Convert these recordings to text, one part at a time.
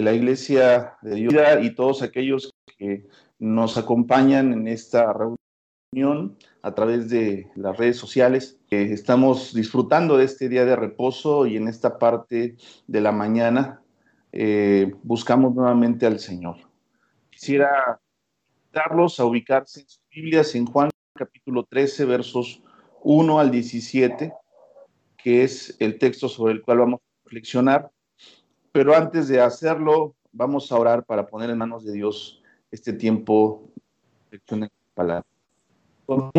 de la Iglesia de Dios y todos aquellos que nos acompañan en esta reunión a través de las redes sociales. estamos disfrutando de este día de reposo y en esta parte de la mañana eh, buscamos nuevamente al Señor. Quisiera invitarlos a ubicarse en sus Biblias en Juan capítulo 13, versos 1 al 17, que es el texto sobre el cual vamos a reflexionar. Pero antes de hacerlo, vamos a orar para poner en manos de Dios este tiempo de palabra. Por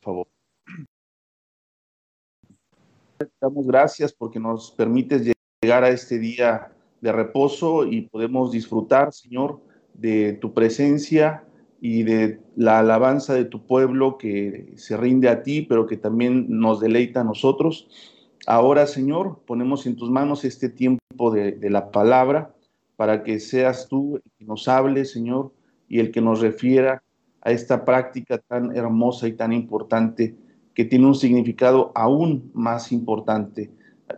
favor. Damos gracias porque nos permites llegar a este día de reposo y podemos disfrutar, Señor, de tu presencia y de la alabanza de tu pueblo que se rinde a ti, pero que también nos deleita a nosotros. Ahora, Señor, ponemos en tus manos este tiempo de, la palabra para que seas tú el que nos hable, Señor, y el que nos refiera a esta práctica tan hermosa y tan importante que tiene un significado aún más importante.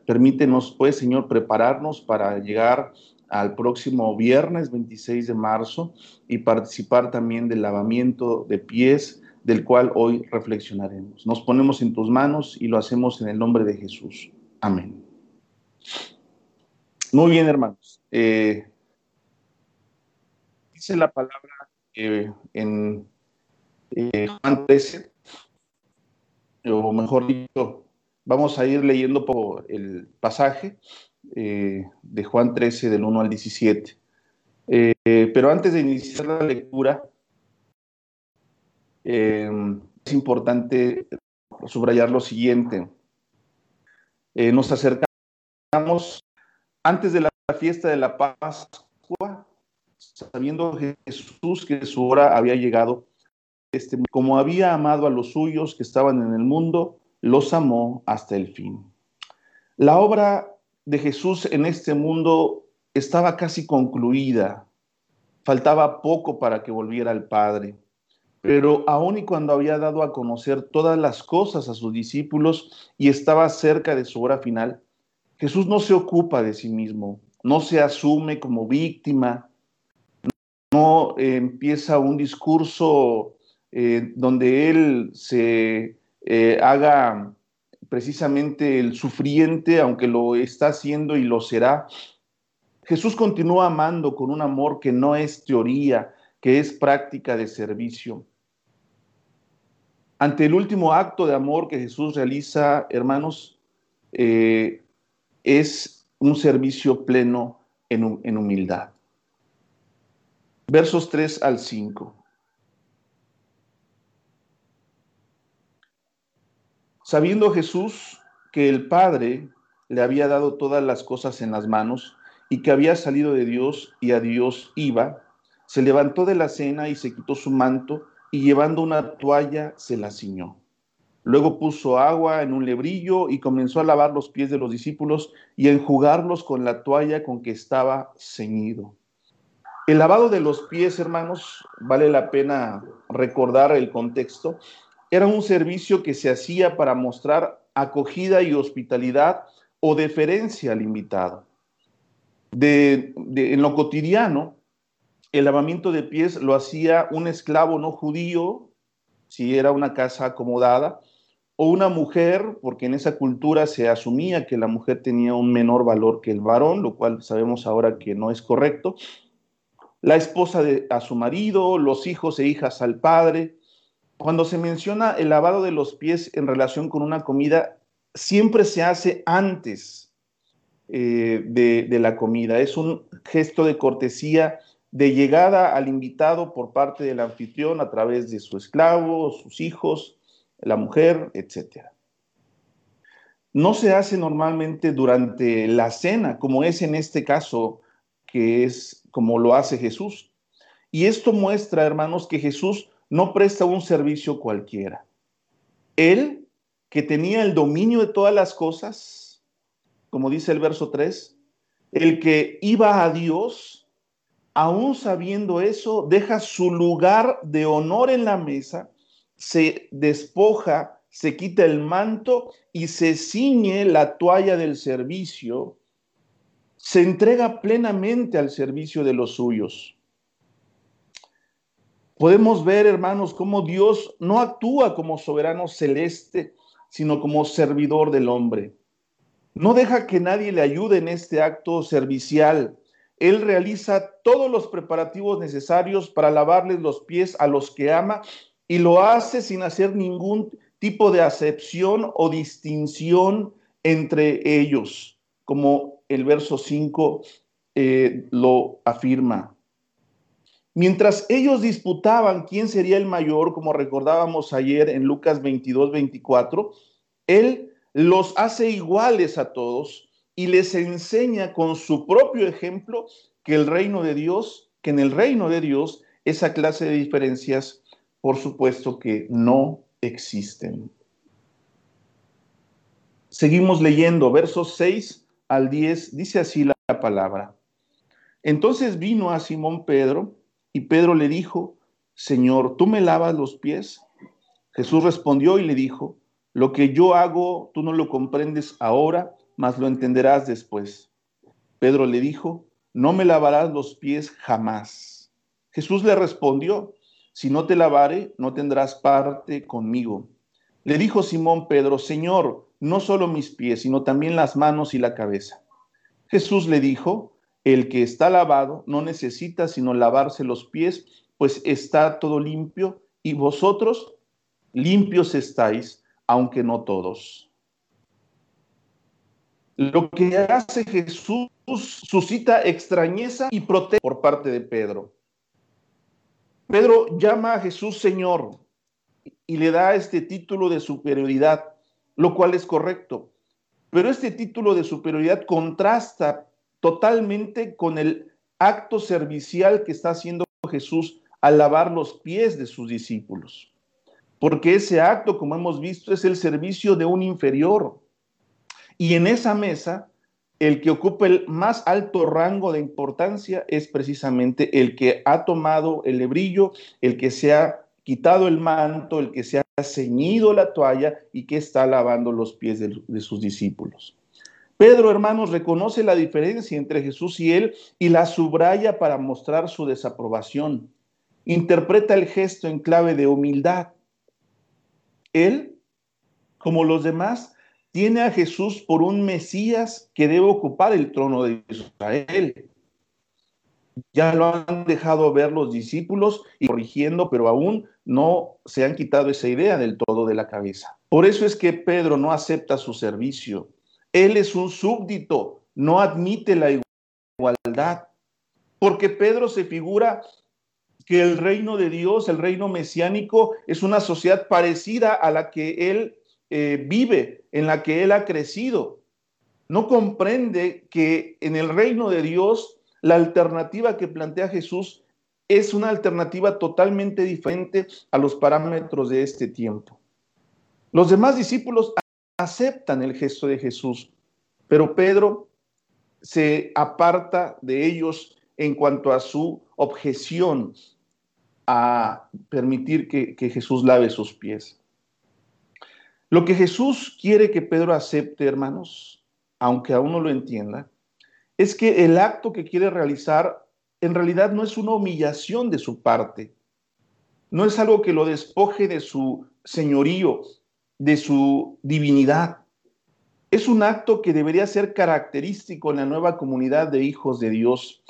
Permítenos, pues, Señor, prepararnos para llegar al próximo viernes 26 de marzo y participar también del lavamiento de pies, del cual hoy reflexionaremos. Nos ponemos en tus manos y lo hacemos en el nombre de Jesús. Amén. Muy bien, hermanos. Eh, dice la palabra eh, en eh, Juan 13, o mejor dicho, vamos a ir leyendo por el pasaje de Juan 13, del 1 al 17. Eh, pero antes de iniciar la lectura, es importante subrayar lo siguiente. nos acercamos antes de la fiesta de la Pascua, sabiendo Jesús que su hora había llegado este, como había amado a los suyos que estaban en el mundo, los amó hasta el fin. La obra de Jesús en este mundo estaba casi concluida. Faltaba poco para que volviera al Padre. Pero aun y cuando había dado a conocer todas las cosas a sus discípulos y estaba cerca de su hora final, Jesús no se ocupa de sí mismo, no se asume como víctima, no empieza un discurso eh, donde él se eh, haga precisamente el sufriente, aunque lo está haciendo y lo será. Jesús continúa amando con un amor que no es teoría, que es práctica de servicio. Ante el último acto de amor que Jesús realiza, hermanos, eh, es un servicio pleno en, en humildad. Versos 3 al 5. Sabiendo Jesús que el Padre le había dado todas las cosas en las manos y que había salido de Dios y a Dios iba, se levantó de la cena y se quitó su manto y llevando una toalla se la ciñó. Luego puso agua en un lebrillo y comenzó a lavar los pies de los discípulos y a enjugarlos con la toalla con que estaba ceñido. El lavado de los pies, hermanos, vale la pena recordar el contexto, era un servicio que se hacía para mostrar acogida y hospitalidad o deferencia al invitado. en lo cotidiano, el lavamiento de pies lo hacía un esclavo no judío, si era una casa acomodada, o una mujer, porque en esa cultura se asumía que la mujer tenía un menor valor que el varón, lo cual sabemos ahora que no es correcto, la esposa de, a su marido, los hijos e hijas al padre, cuando se menciona el lavado de los pies en relación con una comida, siempre se hace antes eh, de, la comida. Es un gesto de cortesía de llegada al invitado por parte del anfitrión a través de su esclavo, sus hijos, la mujer, etc. No se hace normalmente durante la cena, como es en este caso, que es como lo hace Jesús. Y esto muestra, hermanos, que Jesús no presta un servicio cualquiera. Él, que tenía el dominio de todas las cosas, como dice el verso 3, el que iba a Dios, aún sabiendo eso, deja su lugar de honor en la mesa, se despoja, se quita el manto y se ciñe la toalla del servicio, se entrega plenamente al servicio de los suyos. Podemos ver, hermanos, cómo Dios no actúa como soberano celeste, sino como servidor del hombre. No deja que nadie le ayude en este acto servicial. Él realiza todos los preparativos necesarios para lavarles los pies a los que ama y lo hace sin hacer ningún tipo de acepción o distinción entre ellos, como el verso 5 eh, lo afirma. Mientras ellos disputaban quién sería el mayor, como recordábamos ayer en Lucas 22, 24, Él los hace iguales a todos y les enseña con su propio ejemplo que el reino de Dios, que en el reino de Dios esa clase de diferencias, por supuesto que no existen. Seguimos leyendo versos 6 al 10, dice así la palabra. Entonces vino a Simón Pedro y Pedro le dijo, Señor, ¿tú me lavas los pies? Jesús respondió y le dijo, lo que yo hago tú no lo comprendes ahora, mas lo entenderás después. Pedro le dijo, no me lavarás los pies jamás. Jesús le respondió, si no te lavare, no tendrás parte conmigo. Le dijo Simón Pedro, Señor, no solo mis pies, sino también las manos y la cabeza. Jesús le dijo, el que está lavado no necesita sino lavarse los pies, pues está todo limpio, y vosotros limpios estáis, aunque no todos. Lo que hace Jesús suscita extrañeza y protesta por parte de Pedro. Pedro llama a Jesús Señor y le da este título de superioridad, lo cual es correcto. Pero este título de superioridad contrasta totalmente con el acto servicial que está haciendo Jesús al lavar los pies de sus discípulos. Porque ese acto, como hemos visto, es el servicio de un inferior. Y en esa mesa, el que ocupa el más alto rango de importancia es precisamente el que ha tomado el lebrillo, el que se ha quitado el manto, el que se ha ceñido la toalla y que está lavando los pies de, de sus discípulos. Pedro, hermanos, reconoce la diferencia entre Jesús y él y la subraya para mostrar su desaprobación. Interpreta el gesto en clave de humildad. Él, como los demás, tiene a Jesús por un Mesías que debe ocupar el trono de Israel. Ya lo han dejado ver los discípulos y corrigiendo, pero aún no se han quitado esa idea del todo de la cabeza. Por eso es que Pedro no acepta su servicio. Él es un súbdito, no admite la igualdad, porque Pedro se figura que el reino de Dios, el reino mesiánico, es una sociedad parecida a la que él eh, vive, en la que él ha crecido. No comprende que en el reino de Dios la alternativa que plantea Jesús es una alternativa totalmente diferente a los parámetros de este tiempo. Los demás discípulos aceptan el gesto de Jesús, pero Pedro se aparta de ellos en cuanto a su objeción a permitir que, que Jesús lave sus pies. Lo que Jesús quiere que Pedro acepte, hermanos, aunque aún no lo entienda, es que el acto que quiere realizar en realidad no es una humillación de su parte, no es algo que lo despoje de su señorío, de su divinidad. Es un acto que debería ser característico en la nueva comunidad de hijos de Dios.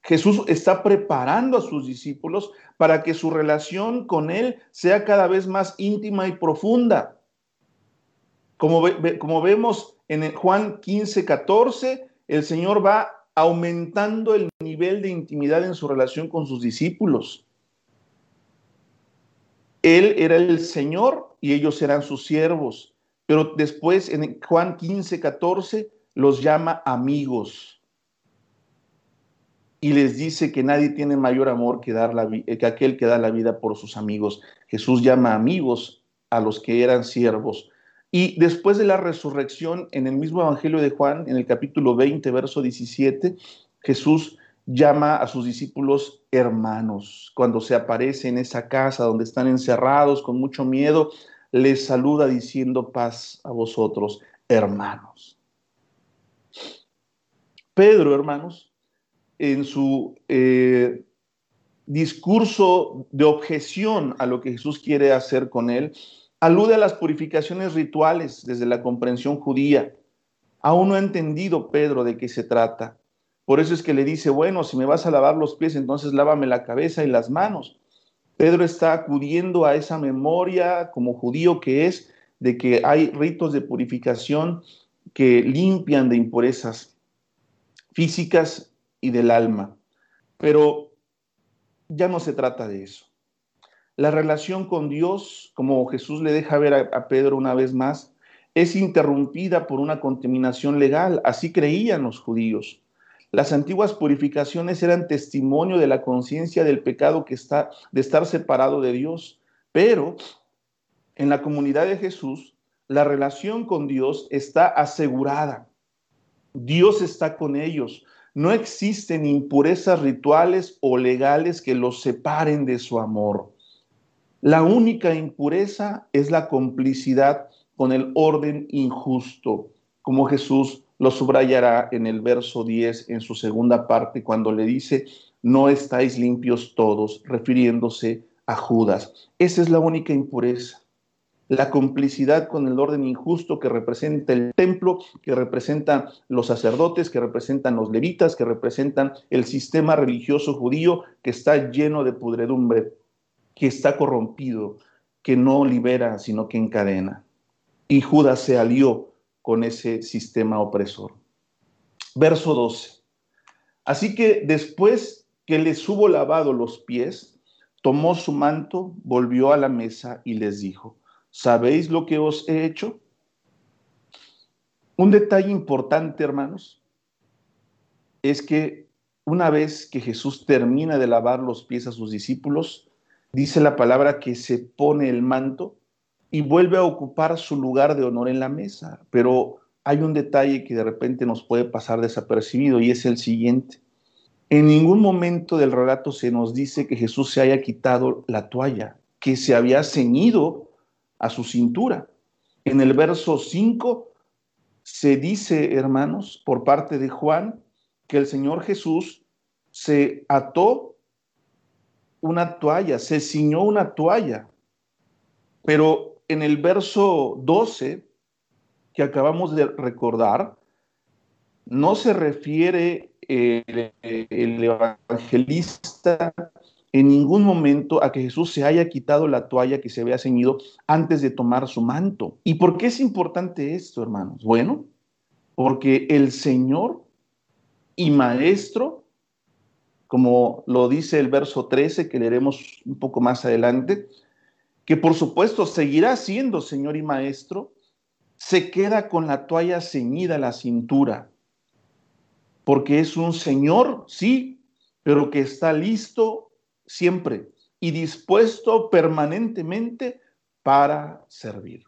Jesús está preparando a sus discípulos para que su relación con Él sea cada vez más íntima y profunda. Como, como vemos en Juan 15, 14, el Señor va aumentando el nivel de intimidad en su relación con sus discípulos. Él era el Señor y ellos eran sus siervos. Pero después en Juan 15, 14 los llama amigos. Y les dice que nadie tiene mayor amor que, dar que aquel que da la vida por sus amigos. Jesús llama amigos a los que eran siervos. Y después de la resurrección, en el mismo Evangelio de Juan, en el capítulo 20, verso 17, Jesús llama a sus discípulos hermanos. Cuando se aparece en esa casa donde están encerrados con mucho miedo, les saluda diciendo paz a vosotros, hermanos. Pedro, hermanos, en su eh, discurso de objeción a lo que Jesús quiere hacer con él, alude a las purificaciones rituales desde la comprensión judía. Aún no ha entendido Pedro de qué se trata. Por eso es que le dice, bueno, si me vas a lavar los pies, entonces lávame la cabeza y las manos. Pedro está acudiendo a esa memoria como judío que es de que hay ritos de purificación que limpian de impurezas físicas y del alma. Pero ya no se trata de eso. La relación con Dios, como Jesús le deja ver a, Pedro una vez más, es interrumpida por una contaminación legal. Así creían los judíos. Las antiguas purificaciones eran testimonio de la conciencia del pecado que está de estar separado de Dios, pero en la comunidad de Jesús la relación con Dios está asegurada. Dios está con ellos. No existen impurezas rituales o legales que los separen de su amor. La única impureza es la complicidad con el orden injusto, como Jesús lo subrayará en el verso 10 en su segunda parte cuando le dice, no estáis limpios todos, refiriéndose a Judas. Esa es la única impureza. La complicidad con el orden injusto que representa el templo, que representan los sacerdotes, que representan los levitas, que representan el sistema religioso judío que está lleno de pudredumbre que está corrompido, que no libera, sino que encadena. Y Judas se alió con ese sistema opresor. Verso 12. Así que después que les hubo lavado los pies, tomó su manto, volvió a la mesa y les dijo, ¿sabéis lo que os he hecho? Un detalle importante, hermanos, es que una vez que Jesús termina de lavar los pies a sus discípulos, dice la palabra que se pone el manto y vuelve a ocupar su lugar de honor en la mesa. Pero hay un detalle que de repente nos puede pasar desapercibido y es el siguiente. En ningún momento del relato se nos dice que Jesús se haya quitado la toalla, que se había ceñido a su cintura. En el verso 5 se dice, hermanos, por parte de Juan, que el Señor Jesús se ató una toalla, se ciñó una toalla. Pero en el verso 12 que acabamos de recordar, no se refiere el, el evangelista en ningún momento a que Jesús se haya quitado la toalla que se había ceñido antes de tomar su manto. ¿Y por qué es importante esto, hermanos? Bueno, porque el Señor y Maestro como lo dice el verso 13, que leeremos un poco más adelante, que por supuesto seguirá siendo Señor y Maestro, se queda con la toalla ceñida a la cintura, porque es un Señor, sí, pero que está listo siempre y dispuesto permanentemente para servir.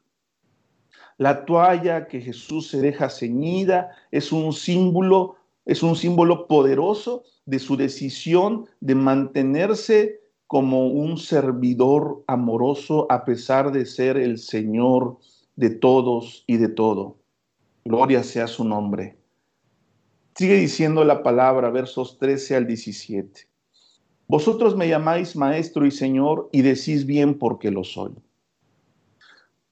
La toalla que Jesús se deja ceñida es un símbolo, es un símbolo poderoso de su decisión de mantenerse como un servidor amoroso a pesar de ser el Señor de todos y de todo. Gloria sea su nombre. Sigue diciendo la palabra, versos 13 al 17. Vosotros me llamáis maestro y señor y decís bien porque lo soy.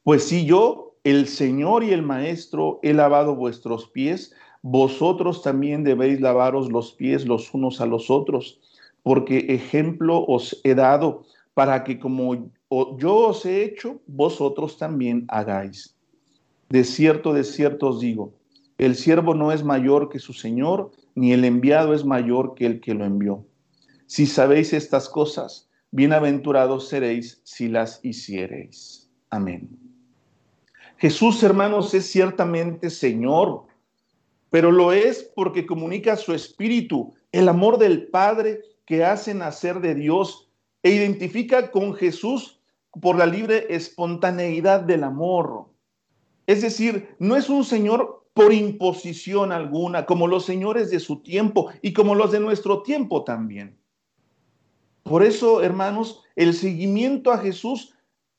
Pues si yo, el Señor y el maestro, he lavado vuestros pies, vosotros también debéis lavaros los pies los unos a los otros, porque ejemplo os he dado para que como yo os he hecho, vosotros también hagáis. De cierto, de cierto os digo, el siervo no es mayor que su Señor, ni el enviado es mayor que el que lo envió. Si sabéis estas cosas, bienaventurados seréis si las hiciereis. Amén. Jesús, hermanos, es ciertamente Señor pero lo es porque comunica su espíritu, el amor del Padre que hace nacer de Dios e identifica con Jesús por la libre espontaneidad del amor. Es decir, no es un Señor por imposición alguna, como los señores de su tiempo y como los de nuestro tiempo también. Por eso, hermanos, el seguimiento a Jesús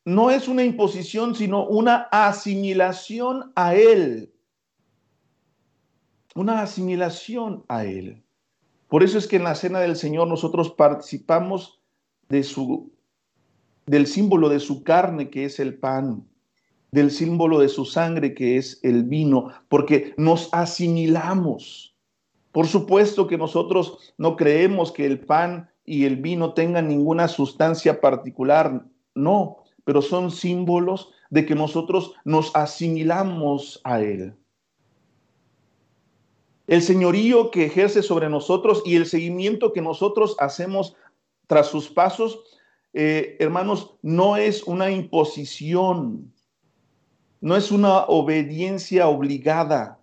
no es una imposición, sino una asimilación a Él una asimilación a Él. Por eso es que en la cena del Señor nosotros participamos de su, del símbolo de su carne, que es el pan, del símbolo de su sangre, que es el vino, porque nos asimilamos. Por supuesto que nosotros no creemos que el pan y el vino tengan ninguna sustancia particular, no, pero son símbolos de que nosotros nos asimilamos a Él. El señorío que ejerce sobre nosotros y el seguimiento que nosotros hacemos tras sus pasos, eh, hermanos, no es una imposición, no es una obediencia obligada,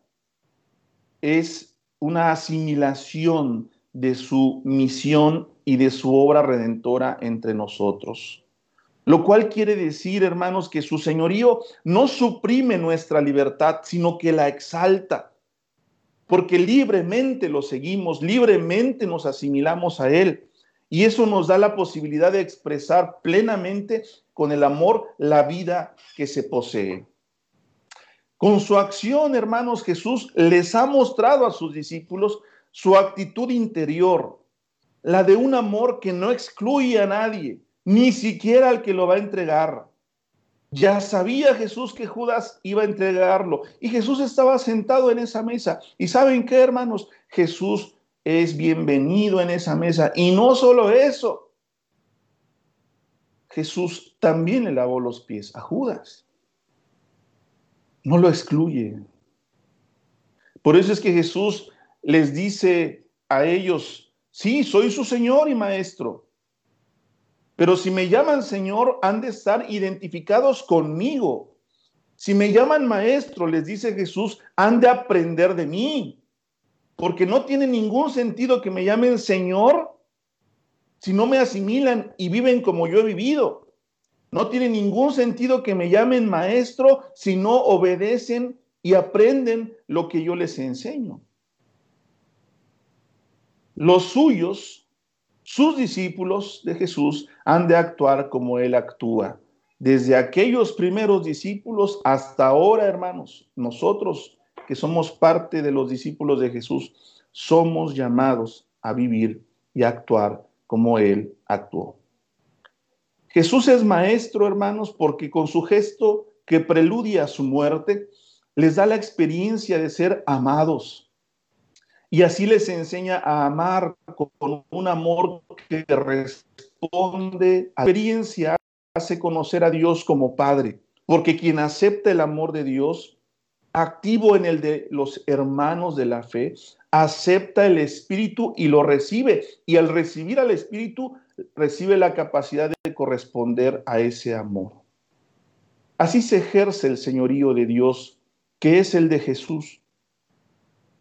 es una asimilación de su misión y de su obra redentora entre nosotros. Lo cual quiere decir, hermanos, que su señorío no suprime nuestra libertad, sino que la exalta, porque libremente lo seguimos, libremente nos asimilamos a Él. Y eso nos da la posibilidad de expresar plenamente con el amor la vida que se posee. Con su acción, hermanos, Jesús les ha mostrado a sus discípulos su actitud interior, la de un amor que no excluye a nadie, ni siquiera al que lo va a entregar. Ya sabía Jesús que Judas iba a entregarlo y Jesús estaba sentado en esa mesa. ¿Y saben qué, hermanos? Jesús es bienvenido en esa mesa. Y no solo eso, Jesús también le lavó los pies a Judas. No lo excluye. Por eso es que Jesús les dice a ellos, sí, soy su Señor y Maestro pero si me llaman Señor, han de estar identificados conmigo. Si me llaman maestro, les dice Jesús, han de aprender de mí. Porque no tiene ningún sentido que me llamen Señor si no me asimilan y viven como yo he vivido. No tiene ningún sentido que me llamen maestro si no obedecen y aprenden lo que yo les enseño. Los suyos sus discípulos de Jesús han de actuar como Él actúa. Desde aquellos primeros discípulos hasta ahora, hermanos, nosotros que somos parte de los discípulos de Jesús, somos llamados a vivir y actuar como Él actuó. Jesús es maestro, hermanos, porque con su gesto que preludia a su muerte, les da la experiencia de ser amados, y así les enseña a amar con un amor que responde a la experiencia, hace conocer a Dios como Padre, porque quien acepta el amor de Dios, activo en el de los hermanos de la fe, acepta el Espíritu y lo recibe. Y al recibir al Espíritu, recibe la capacidad de corresponder a ese amor. Así se ejerce el señorío de Dios, que es el de Jesús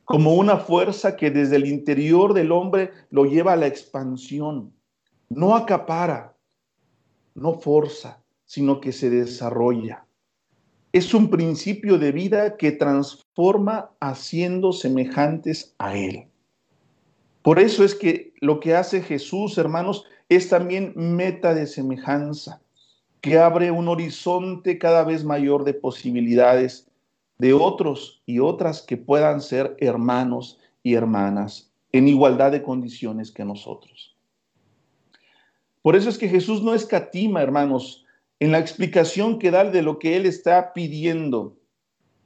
como una fuerza que desde el interior del hombre lo lleva a la expansión. No acapara, no forza, sino que se desarrolla. Es un principio de vida que transforma haciendo semejantes a Él. Por eso es que lo que hace Jesús, hermanos, es también meta de semejanza, que abre un horizonte cada vez mayor de posibilidades de otros y otras que puedan ser hermanos y hermanas en igualdad de condiciones que nosotros. Por eso es que Jesús no escatima, hermanos, en la explicación que da de lo que Él está pidiendo.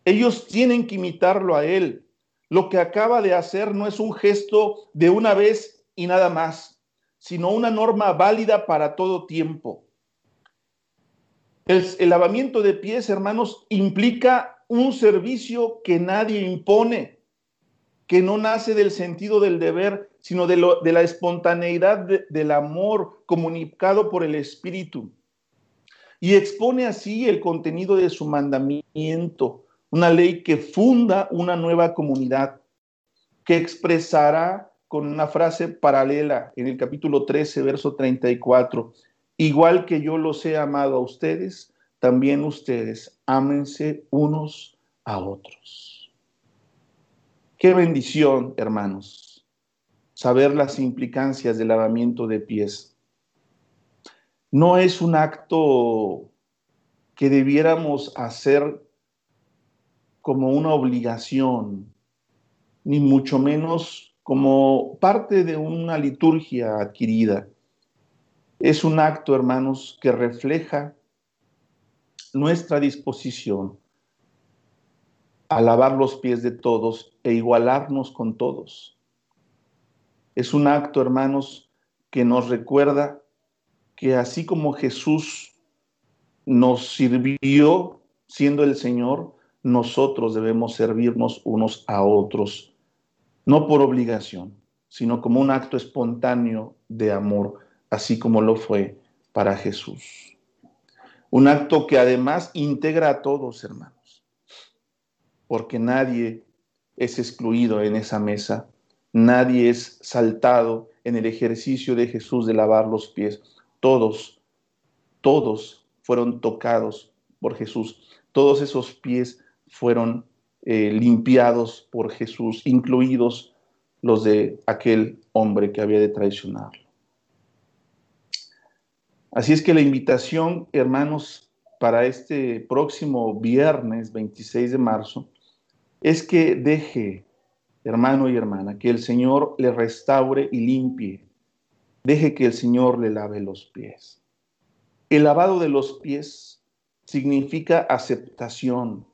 Ellos tienen que imitarlo a Él. Lo que acaba de hacer no es un gesto de una vez y nada más, sino una norma válida para todo tiempo. El, el lavamiento de pies, hermanos, implica un servicio que nadie impone, que no nace del sentido del deber, sino de, la espontaneidad del amor comunicado por el Espíritu. Y expone así el contenido de su mandamiento, una ley que funda una nueva comunidad, que expresará con una frase paralela en el capítulo 13, verso 34, igual que yo los he amado a ustedes, también ustedes ámense unos a otros. Qué bendición, hermanos, saber las implicancias del lavamiento de pies. No es un acto que debiéramos hacer como una obligación, ni mucho menos como parte de una liturgia adquirida. Es un acto, hermanos, que refleja nuestra disposición a lavar los pies de todos e igualarnos con todos. Es un acto, hermanos, que nos recuerda que así como Jesús nos sirvió siendo el Señor, nosotros debemos servirnos unos a otros, no por obligación, sino como un acto espontáneo de amor, así como lo fue para Jesús. Un acto que además integra a todos, hermanos, porque nadie es excluido en esa mesa, nadie es saltado en el ejercicio de Jesús de lavar los pies. Todos, todos fueron tocados por Jesús. Todos esos pies fueron eh, limpiados por Jesús, incluidos los de aquel hombre que había de traicionarlo. Así es que la invitación, hermanos, para este próximo viernes 26 de marzo, es que deje, hermano y hermana, que el Señor le restaure y limpie. Deje que el Señor le lave los pies. El lavado de los pies significa aceptación,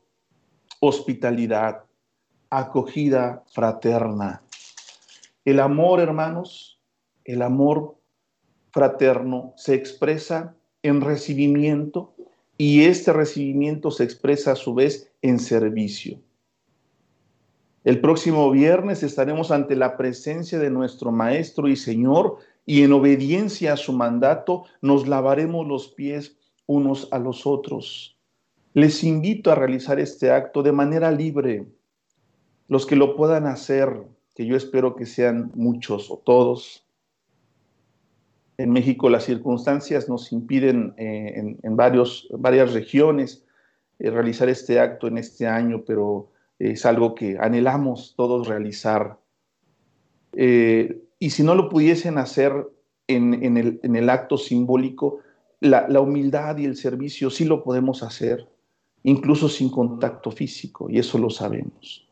hospitalidad, acogida fraterna. El amor, hermanos, el amor fraterno se expresa en recibimiento y este recibimiento se expresa a su vez en servicio. El próximo viernes estaremos ante la presencia de nuestro Maestro y Señor y en obediencia a su mandato nos lavaremos los pies unos a los otros. Les invito a realizar este acto de manera libre. Los que lo puedan hacer, que yo espero que sean muchos o todos. En México las circunstancias nos impiden eh, en, varios, varias regiones eh, realizar este acto en este año, pero es algo que anhelamos todos realizar. Eh, y si no lo pudiesen hacer en, el, acto simbólico, la, la humildad y el servicio sí lo podemos hacer incluso sin contacto físico, y eso lo sabemos.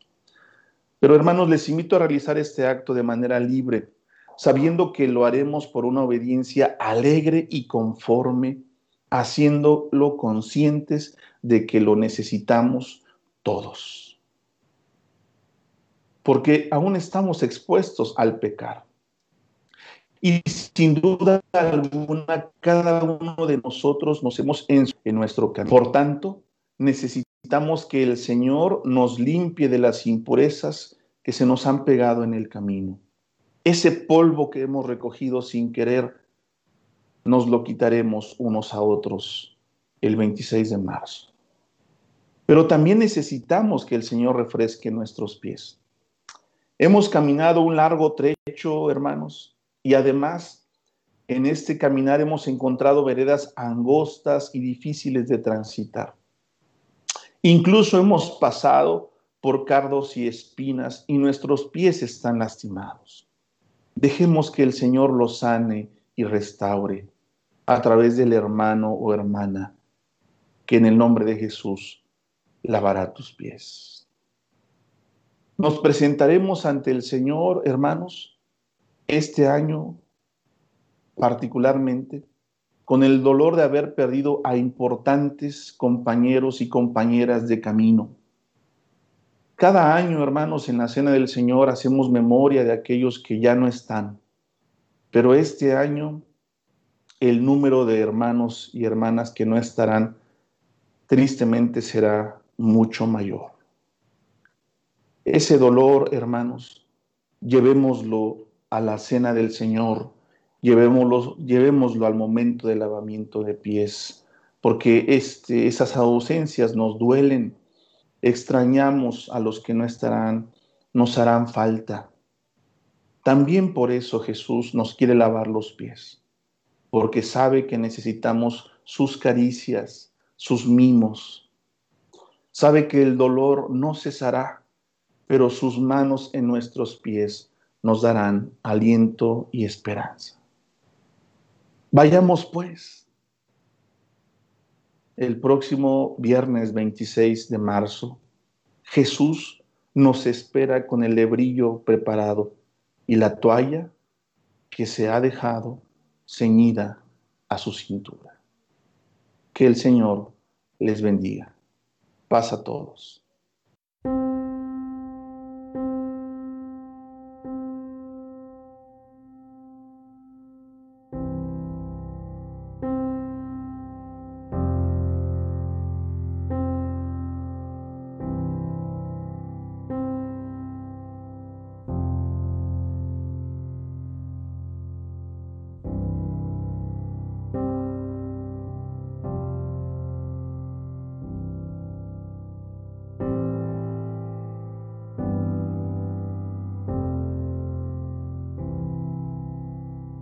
Pero hermanos, les invito a realizar este acto de manera libre, sabiendo que lo haremos por una obediencia alegre y conforme, haciéndolo conscientes de que lo necesitamos todos. Porque aún estamos expuestos al pecar. Y sin duda alguna, cada uno de nosotros nos hemos en, en nuestro camino. Por tanto, necesitamos que el Señor nos limpie de las impurezas que se nos han pegado en el camino. Ese polvo que hemos recogido sin querer, nos lo quitaremos unos a otros el 26 de marzo. Pero también necesitamos que el Señor refresque nuestros pies. Hemos caminado un largo trecho, hermanos, y además en este caminar hemos encontrado veredas angostas y difíciles de transitar. Incluso hemos pasado por cardos y espinas y nuestros pies están lastimados. Dejemos que el Señor los sane y restaure a través del hermano o hermana que en el nombre de Jesús lavará tus pies. Nos presentaremos ante el Señor, hermanos, este año particularmente con el dolor de haber perdido a importantes compañeros y compañeras de camino. Cada año, hermanos, en la Cena del Señor hacemos memoria de aquellos que ya no están, pero este año el número de hermanos y hermanas que no estarán tristemente será mucho mayor. Ese dolor, hermanos, llevémoslo a la Cena del Señor llevémoslo, llevémoslo al momento del lavamiento de pies, porque este, esas ausencias nos duelen, extrañamos a los que no estarán, nos harán falta. También por eso Jesús nos quiere lavar los pies, porque sabe que necesitamos sus caricias, sus mimos. Sabe que el dolor no cesará, pero sus manos en nuestros pies nos darán aliento y esperanza. Vayamos pues el próximo viernes 26 de marzo. Jesús nos espera con el lebrillo preparado y la toalla que se ha dejado ceñida a su cintura. Que el Señor les bendiga. Paz a todos.